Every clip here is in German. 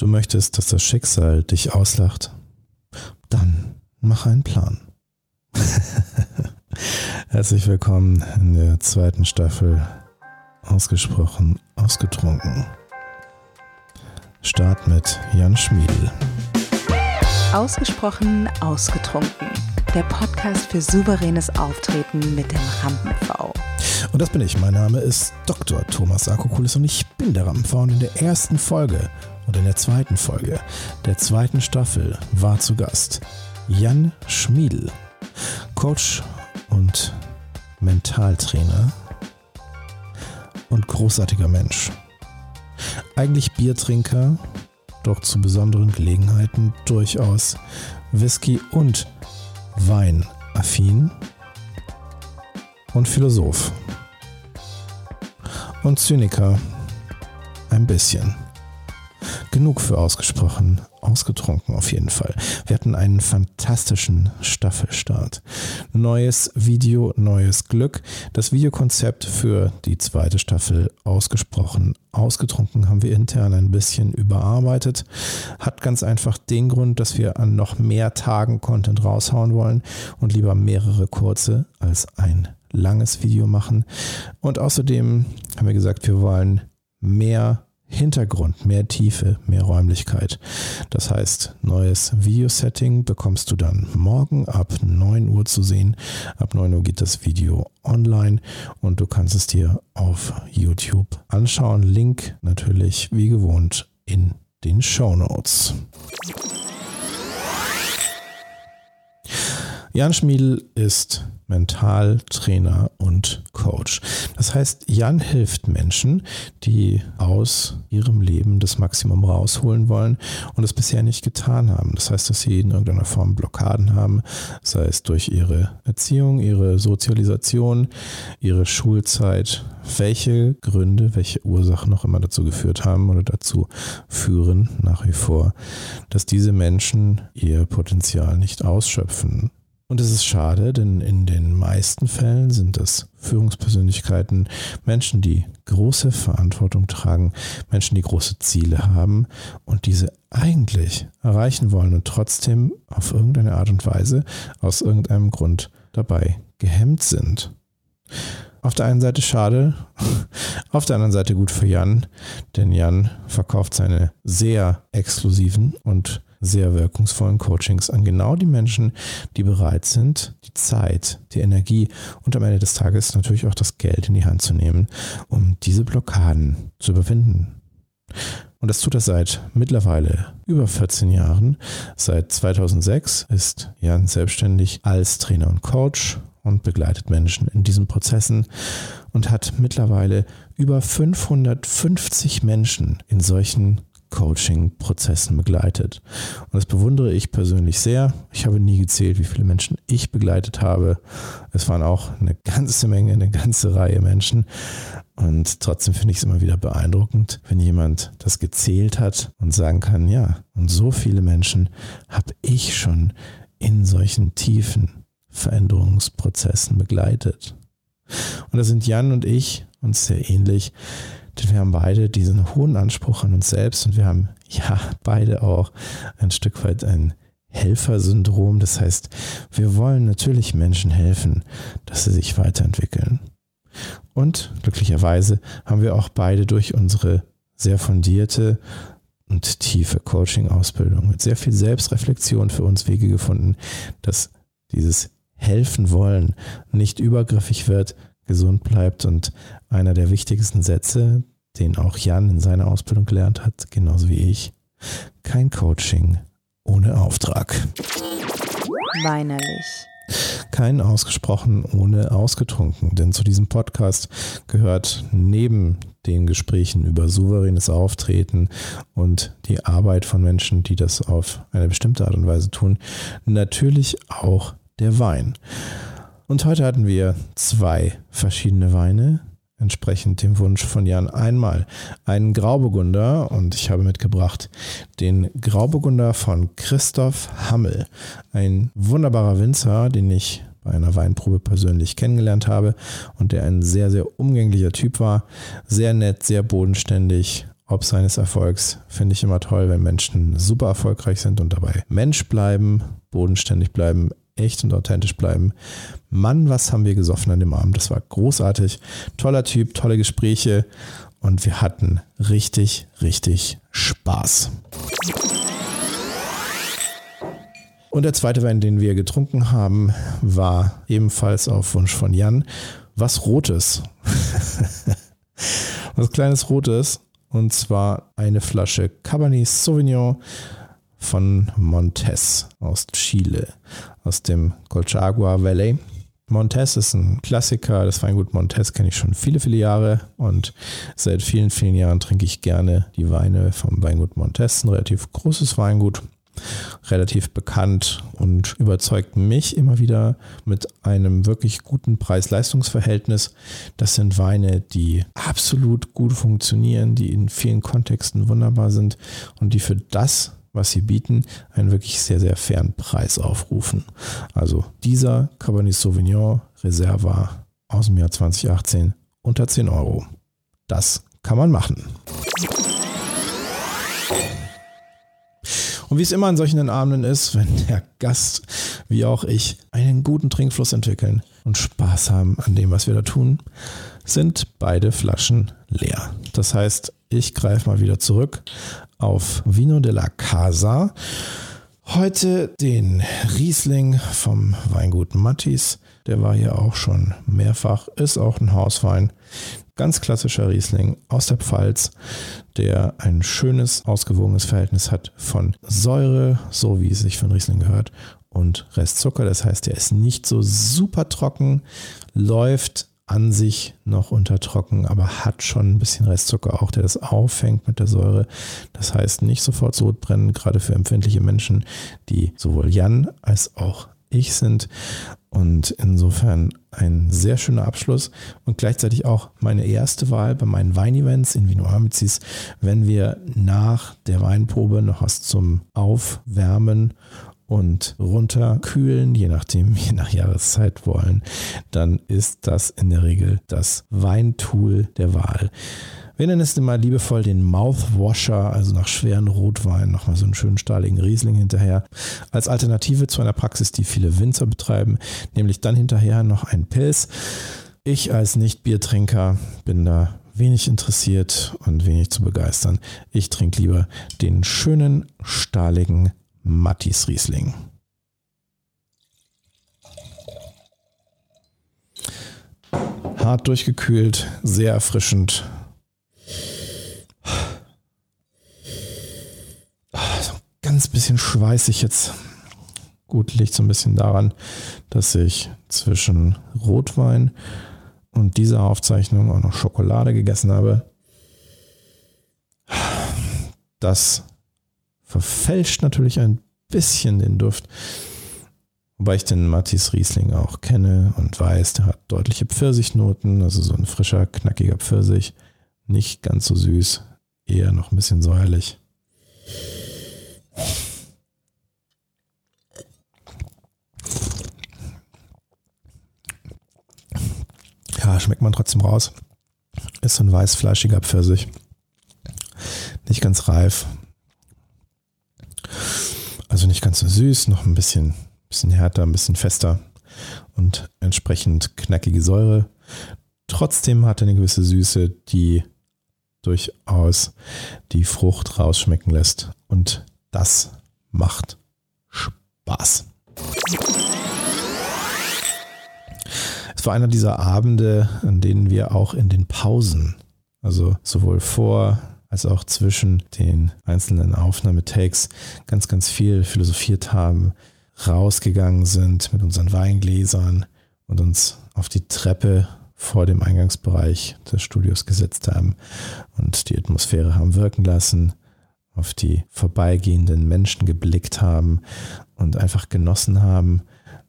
Du möchtest, dass das Schicksal dich auslacht? Dann mach einen Plan. Herzlich willkommen in der zweiten Staffel Ausgesprochen Ausgetrunken. Start mit Jan Schmiedl. Ausgesprochen Ausgetrunken. Der Podcast für souveränes Auftreten mit dem Rampen-V. Und das bin ich. Mein Name ist Dr. Thomas Akokulis und ich bin der Rampen-V. Und in der ersten Folge und in der zweiten Folge der zweiten Staffel war zu Gast Jan Schmiedl, Coach und Mentaltrainer und großartiger Mensch. Eigentlich Biertrinker, doch zu besonderen Gelegenheiten durchaus Whisky und Wein affin und Philosoph und Zyniker ein bisschen. Genug für ausgesprochen, ausgetrunken auf jeden Fall. Wir hatten einen fantastischen Staffelstart. Neues Video, neues Glück. Das Videokonzept für die zweite Staffel ausgesprochen, ausgetrunken haben wir intern ein bisschen überarbeitet. Hat ganz einfach den Grund, dass wir an noch mehr Tagen Content raushauen wollen und lieber mehrere kurze als ein langes Video machen. Und außerdem haben wir gesagt, wir wollen mehr Hintergrund, mehr Tiefe, mehr Räumlichkeit. Das heißt, neues Video-Setting bekommst du dann morgen ab 9 Uhr zu sehen. Ab 9 Uhr geht das Video online und du kannst es dir auf YouTube anschauen. Link natürlich wie gewohnt in den Show Notes. Jan Schmiedl ist Mentaltrainer und Coach. Das heißt, Jan hilft Menschen, die aus ihrem Leben das Maximum rausholen wollen und es bisher nicht getan haben. Das heißt, dass sie in irgendeiner Form Blockaden haben, sei es durch ihre Erziehung, ihre Sozialisation, ihre Schulzeit, welche Gründe, welche Ursachen noch immer dazu geführt haben oder dazu führen nach wie vor, dass diese Menschen ihr Potenzial nicht ausschöpfen. Und es ist schade, denn in den meisten Fällen sind es Führungspersönlichkeiten, Menschen, die große Verantwortung tragen, Menschen, die große Ziele haben und diese eigentlich erreichen wollen und trotzdem auf irgendeine Art und Weise aus irgendeinem Grund dabei gehemmt sind. Auf der einen Seite schade, auf der anderen Seite gut für Jan, denn Jan verkauft seine sehr exklusiven und sehr wirkungsvollen Coachings an genau die Menschen, die bereit sind, die Zeit, die Energie und am Ende des Tages natürlich auch das Geld in die Hand zu nehmen, um diese Blockaden zu überwinden. Und das tut er seit mittlerweile über 14 Jahren. Seit 2006 ist Jan selbstständig als Trainer und Coach und begleitet Menschen in diesen Prozessen und hat mittlerweile über 550 Menschen in solchen Coaching-Prozessen begleitet. Und das bewundere ich persönlich sehr. Ich habe nie gezählt, wie viele Menschen ich begleitet habe. Es waren auch eine ganze Menge, eine ganze Reihe Menschen. Und trotzdem finde ich es immer wieder beeindruckend, wenn jemand das gezählt hat und sagen kann, ja, und so viele Menschen habe ich schon in solchen tiefen Veränderungsprozessen begleitet. Und da sind Jan und ich uns sehr ähnlich. Denn wir haben beide diesen hohen Anspruch an uns selbst und wir haben ja beide auch ein Stück weit ein Helfersyndrom. Das heißt, wir wollen natürlich Menschen helfen, dass sie sich weiterentwickeln. Und glücklicherweise haben wir auch beide durch unsere sehr fundierte und tiefe Coaching-Ausbildung mit sehr viel Selbstreflexion für uns Wege gefunden, dass dieses Helfen wollen nicht übergriffig wird, gesund bleibt und einer der wichtigsten Sätze, den auch Jan in seiner Ausbildung gelernt hat, genauso wie ich, kein Coaching ohne Auftrag. Weinerlich. Kein ausgesprochen ohne ausgetrunken, denn zu diesem Podcast gehört neben den Gesprächen über souveränes Auftreten und die Arbeit von Menschen, die das auf eine bestimmte Art und Weise tun, natürlich auch der Wein. Und heute hatten wir zwei verschiedene Weine, entsprechend dem Wunsch von Jan einmal. Einen Grauburgunder und ich habe mitgebracht den Grauburgunder von Christoph Hammel, ein wunderbarer Winzer, den ich bei einer Weinprobe persönlich kennengelernt habe und der ein sehr, sehr umgänglicher Typ war, sehr nett, sehr bodenständig, ob seines Erfolgs. Finde ich immer toll, wenn Menschen super erfolgreich sind und dabei Mensch bleiben, bodenständig bleiben, echt und authentisch bleiben. Mann, was haben wir gesoffen an dem Abend? Das war großartig. Toller Typ, tolle Gespräche und wir hatten richtig, richtig Spaß. Und der zweite Wein, den wir getrunken haben, war ebenfalls auf Wunsch von Jan was Rotes. was kleines Rotes. Und zwar eine Flasche Cabernet Sauvignon von Montes aus Chile, aus dem Colchagua Valley. Montes ist ein Klassiker. Das Weingut Montes kenne ich schon viele, viele Jahre und seit vielen, vielen Jahren trinke ich gerne die Weine vom Weingut Montes. Ein relativ großes Weingut relativ bekannt und überzeugt mich immer wieder mit einem wirklich guten Preis-Leistungs-Verhältnis. Das sind Weine, die absolut gut funktionieren, die in vielen Kontexten wunderbar sind und die für das, was sie bieten, einen wirklich sehr, sehr fairen Preis aufrufen. Also dieser Cabernet Sauvignon Reserva aus dem Jahr 2018 unter 10 Euro. Das kann man machen. Und wie es immer an solchen Abenden ist, wenn der Gast wie auch ich einen guten Trinkfluss entwickeln und Spaß haben an dem, was wir da tun, sind beide Flaschen leer. Das heißt, ich greife mal wieder zurück auf Vino de la Casa. Heute den Riesling vom Weingut Mattis. Der war hier auch schon mehrfach, ist auch ein Hauswein. Ganz klassischer Riesling aus der Pfalz, der ein schönes, ausgewogenes Verhältnis hat von Säure, so wie es sich von Riesling gehört, und Restzucker. Das heißt, der ist nicht so super trocken, läuft an sich noch unter trocken, aber hat schon ein bisschen Restzucker auch, der das auffängt mit der Säure. Das heißt, nicht sofort Sodbrennen, gerade für empfindliche Menschen, die sowohl Jan als auch ich sind. Und insofern ein sehr schöner Abschluss und gleichzeitig auch meine erste Wahl bei meinen Weinevents in Vino Amicis, wenn wir nach der Weinprobe noch was zum Aufwärmen und runterkühlen, je nachdem, je nach Jahreszeit wollen, dann ist das in der Regel das Weintool der Wahl. Wir nennen es immer liebevoll den Mouthwasher, also nach schweren Rotwein nochmal so einen schönen stahligen Riesling hinterher. Als Alternative zu einer Praxis, die viele Winzer betreiben, nämlich dann hinterher noch ein Pilz. Ich als Nicht-Biertrinker bin da wenig interessiert und wenig zu begeistern. Ich trinke lieber den schönen, stahligen Mattis Riesling. Hart durchgekühlt, sehr erfrischend, ganz bisschen schweißig jetzt. Gut, liegt so ein bisschen daran, dass ich zwischen Rotwein und dieser Aufzeichnung auch noch Schokolade gegessen habe. Das verfälscht natürlich ein bisschen den Duft. Wobei ich den Mattis Riesling auch kenne und weiß, der hat deutliche Pfirsichnoten, also so ein frischer, knackiger Pfirsich. Nicht ganz so süß, eher noch ein bisschen säuerlich. Ja, schmeckt man trotzdem raus. Ist so ein weißfleischiger Pfirsich. Nicht ganz reif. Also nicht ganz so süß, noch ein bisschen, bisschen härter, ein bisschen fester und entsprechend knackige Säure. Trotzdem hat er eine gewisse Süße, die durchaus die Frucht rausschmecken lässt. Und das macht Spaß. Es war einer dieser Abende, an denen wir auch in den Pausen, also sowohl vor als auch zwischen den einzelnen Aufnahmetakes, ganz, ganz viel philosophiert haben, rausgegangen sind mit unseren Weingläsern und uns auf die Treppe vor dem Eingangsbereich des Studios gesetzt haben und die Atmosphäre haben wirken lassen, auf die vorbeigehenden Menschen geblickt haben und einfach genossen haben,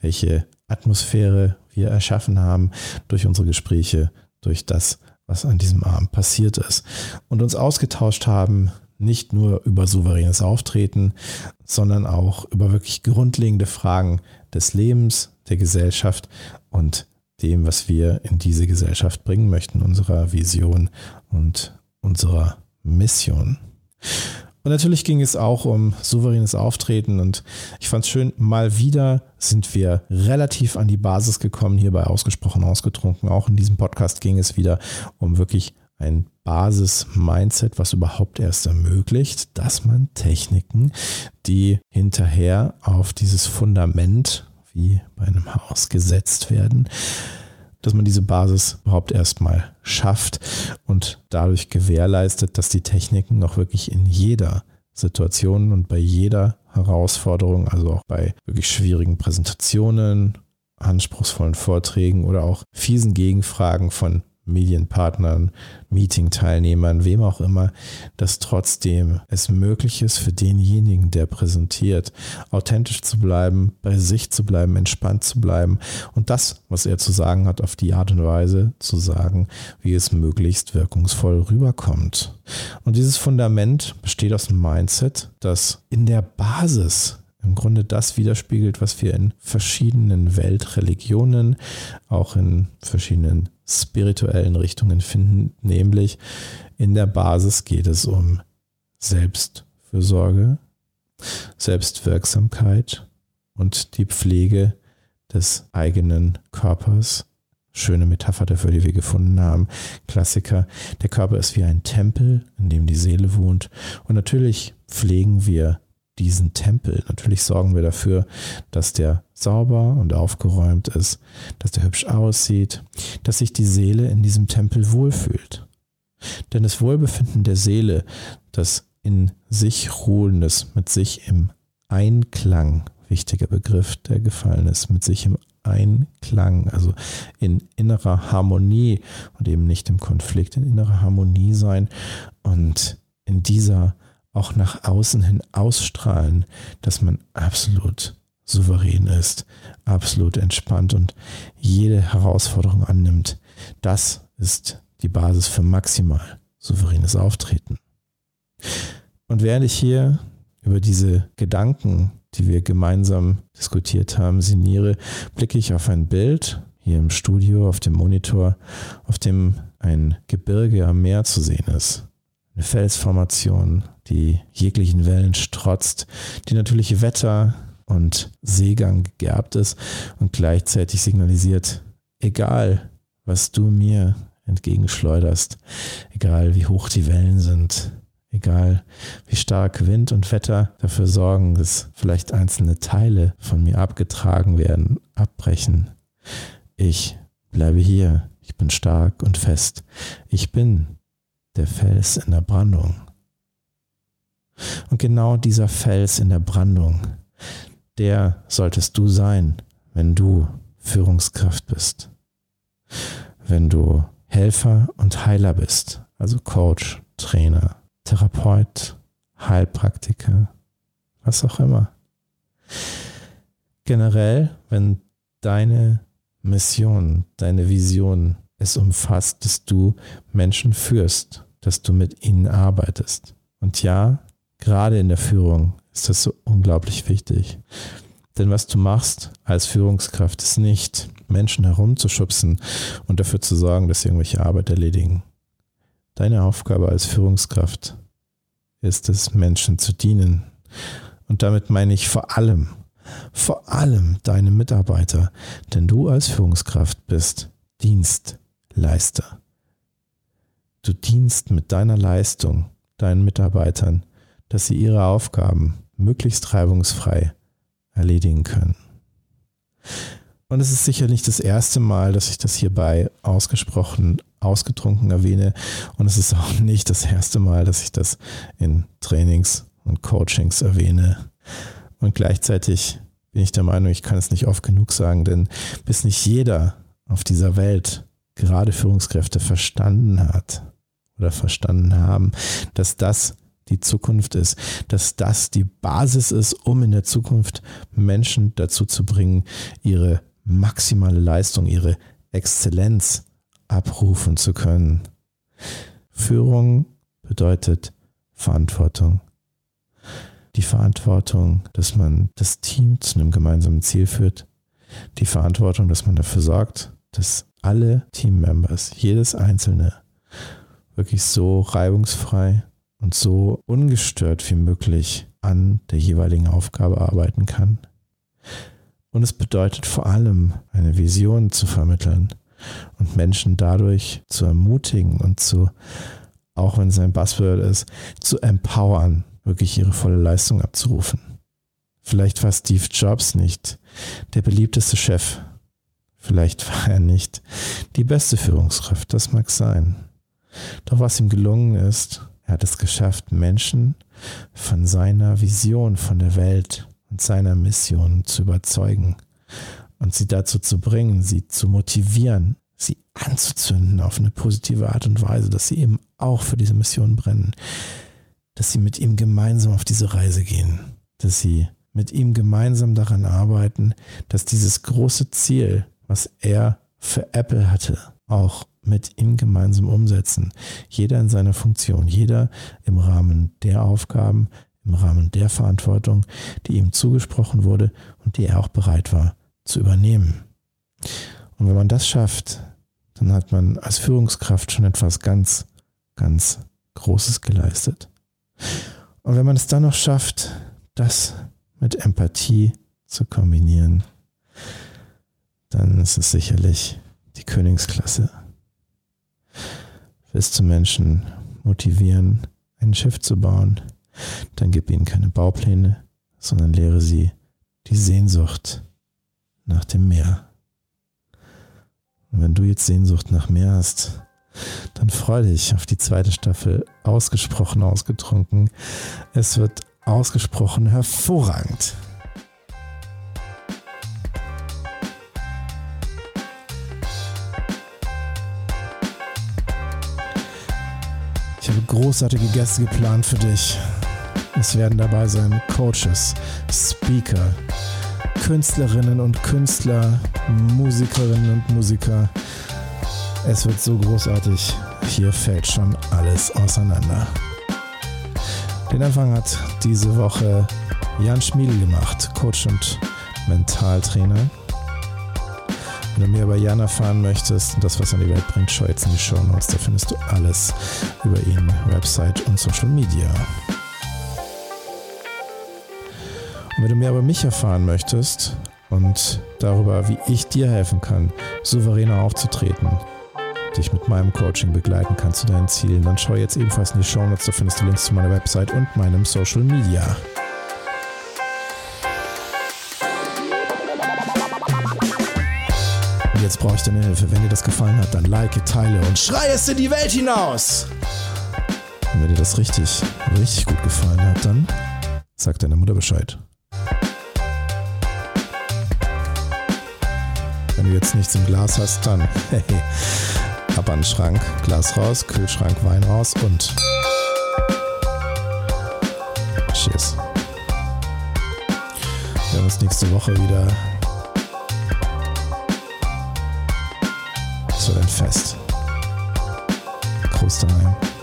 welche Atmosphäre wir erschaffen haben durch unsere Gespräche, durch das, was an diesem Abend passiert ist und uns ausgetauscht haben, nicht nur über souveränes Auftreten, sondern auch über wirklich grundlegende Fragen des Lebens, der Gesellschaft und dem, was wir in diese Gesellschaft bringen möchten, unserer Vision und unserer Mission. Und natürlich ging es auch um souveränes Auftreten und ich fand es schön, mal wieder sind wir relativ an die Basis gekommen, hierbei ausgesprochen ausgetrunken. Auch in diesem Podcast ging es wieder um wirklich ein Basis-Mindset, was überhaupt erst ermöglicht, dass man Techniken, die hinterher auf dieses Fundament wie bei einem Haus gesetzt werden, dass man diese Basis überhaupt erstmal schafft und dadurch gewährleistet, dass die Techniken auch wirklich in jeder Situation und bei jeder Herausforderung, also auch bei wirklich schwierigen Präsentationen, anspruchsvollen Vorträgen oder auch fiesen Gegenfragen von Medienpartnern, Meeting-Teilnehmern, wem auch immer, dass trotzdem es möglich ist für denjenigen, der präsentiert, authentisch zu bleiben, bei sich zu bleiben, entspannt zu bleiben und das, was er zu sagen hat, auf die Art und Weise zu sagen, wie es möglichst wirkungsvoll rüberkommt. Und dieses Fundament besteht aus einem Mindset, das in der Basis im Grunde das widerspiegelt, was wir in verschiedenen Weltreligionen, auch in verschiedenen spirituellen Richtungen finden, nämlich in der Basis geht es um Selbstfürsorge, Selbstwirksamkeit und die Pflege des eigenen Körpers. Schöne Metapher dafür, die wir gefunden haben. Klassiker. Der Körper ist wie ein Tempel, in dem die Seele wohnt. Und natürlich pflegen wir diesen Tempel. Natürlich sorgen wir dafür, dass der sauber und aufgeräumt ist, dass der hübsch aussieht, dass sich die Seele in diesem Tempel wohlfühlt. Denn das Wohlbefinden der Seele, das in sich ruhendes, mit sich im Einklang, wichtiger Begriff, der gefallen ist, mit sich im Einklang, also in innerer Harmonie und eben nicht im Konflikt, in innerer Harmonie sein und in dieser auch nach außen hin ausstrahlen, dass man absolut souverän ist, absolut entspannt und jede Herausforderung annimmt. Das ist die Basis für maximal souveränes Auftreten. Und während ich hier über diese Gedanken, die wir gemeinsam diskutiert haben, sinniere, blicke ich auf ein Bild hier im Studio, auf dem Monitor, auf dem ein Gebirge am Meer zu sehen ist eine Felsformation, die jeglichen Wellen strotzt, die natürliche Wetter und Seegang gegerbt ist und gleichzeitig signalisiert, egal was du mir entgegenschleuderst, egal wie hoch die Wellen sind, egal wie stark Wind und Wetter dafür sorgen, dass vielleicht einzelne Teile von mir abgetragen werden, abbrechen. Ich bleibe hier, ich bin stark und fest. Ich bin der Fels in der Brandung. Und genau dieser Fels in der Brandung, der solltest du sein, wenn du Führungskraft bist. Wenn du Helfer und Heiler bist, also Coach, Trainer, Therapeut, Heilpraktiker, was auch immer. Generell, wenn deine Mission, deine Vision es umfasst, dass du Menschen führst, dass du mit ihnen arbeitest. Und ja, gerade in der Führung ist das so unglaublich wichtig. Denn was du machst als Führungskraft ist nicht, Menschen herumzuschubsen und dafür zu sorgen, dass sie irgendwelche Arbeit erledigen. Deine Aufgabe als Führungskraft ist es, Menschen zu dienen. Und damit meine ich vor allem, vor allem deine Mitarbeiter, denn du als Führungskraft bist Dienst, Leister. Du dienst mit deiner Leistung deinen Mitarbeitern, dass sie ihre Aufgaben möglichst reibungsfrei erledigen können. Und es ist sicher nicht das erste Mal, dass ich das hierbei ausgesprochen, ausgetrunken erwähne. Und es ist auch nicht das erste Mal, dass ich das in Trainings und Coachings erwähne. Und gleichzeitig bin ich der Meinung, ich kann es nicht oft genug sagen, denn bis nicht jeder auf dieser Welt gerade Führungskräfte verstanden hat oder verstanden haben, dass das die Zukunft ist, dass das die Basis ist, um in der Zukunft Menschen dazu zu bringen, ihre maximale Leistung, ihre Exzellenz abrufen zu können. Führung bedeutet Verantwortung. Die Verantwortung, dass man das Team zu einem gemeinsamen Ziel führt. Die Verantwortung, dass man dafür sorgt, dass alle Teammembers, jedes einzelne, wirklich so reibungsfrei und so ungestört wie möglich an der jeweiligen Aufgabe arbeiten kann. Und es bedeutet vor allem, eine Vision zu vermitteln und Menschen dadurch zu ermutigen und zu, auch wenn es ein Buzzword ist, zu empowern, wirklich ihre volle Leistung abzurufen. Vielleicht war Steve Jobs nicht der beliebteste Chef. Vielleicht war er nicht die beste Führungskraft, das mag sein. Doch was ihm gelungen ist, er hat es geschafft, Menschen von seiner Vision von der Welt und seiner Mission zu überzeugen und sie dazu zu bringen, sie zu motivieren, sie anzuzünden auf eine positive Art und Weise, dass sie eben auch für diese Mission brennen, dass sie mit ihm gemeinsam auf diese Reise gehen, dass sie mit ihm gemeinsam daran arbeiten, dass dieses große Ziel, was er für Apple hatte, auch mit ihm gemeinsam umsetzen. Jeder in seiner Funktion, jeder im Rahmen der Aufgaben, im Rahmen der Verantwortung, die ihm zugesprochen wurde und die er auch bereit war zu übernehmen. Und wenn man das schafft, dann hat man als Führungskraft schon etwas ganz, ganz Großes geleistet. Und wenn man es dann noch schafft, das mit Empathie zu kombinieren, dann ist es sicherlich die Königsklasse. Willst du Menschen motivieren, ein Schiff zu bauen, dann gib ihnen keine Baupläne, sondern lehre sie die Sehnsucht nach dem Meer. Und wenn du jetzt Sehnsucht nach Meer hast, dann freu dich auf die zweite Staffel ausgesprochen ausgetrunken. Es wird ausgesprochen hervorragend. Ich habe großartige Gäste geplant für dich. Es werden dabei sein Coaches, Speaker, Künstlerinnen und Künstler, Musikerinnen und Musiker. Es wird so großartig. Hier fällt schon alles auseinander. Den Anfang hat diese Woche Jan Schmiedel gemacht, Coach und Mentaltrainer. Wenn du mehr über Jan erfahren möchtest und das, was er an die Welt bringt, schau jetzt in die Show Notes. Da findest du alles über ihn, Website und Social Media. Und wenn du mehr über mich erfahren möchtest und darüber, wie ich dir helfen kann, souveräner aufzutreten, dich mit meinem Coaching begleiten kann zu deinen Zielen, dann schau jetzt ebenfalls in die Show Notes. Da findest du Links zu meiner Website und meinem Social Media. Jetzt brauche ich deine Hilfe. Wenn dir das gefallen hat, dann like, teile und schrei es in die Welt hinaus. Und wenn dir das richtig, richtig gut gefallen hat, dann sag deiner Mutter Bescheid. Wenn du jetzt nichts im Glas hast, dann hey, Ab an den Schrank, Glas raus, Kühlschrank, Wein raus und Cheers. Wir hören uns nächste Woche wieder. Ein Fest. Groß daheim.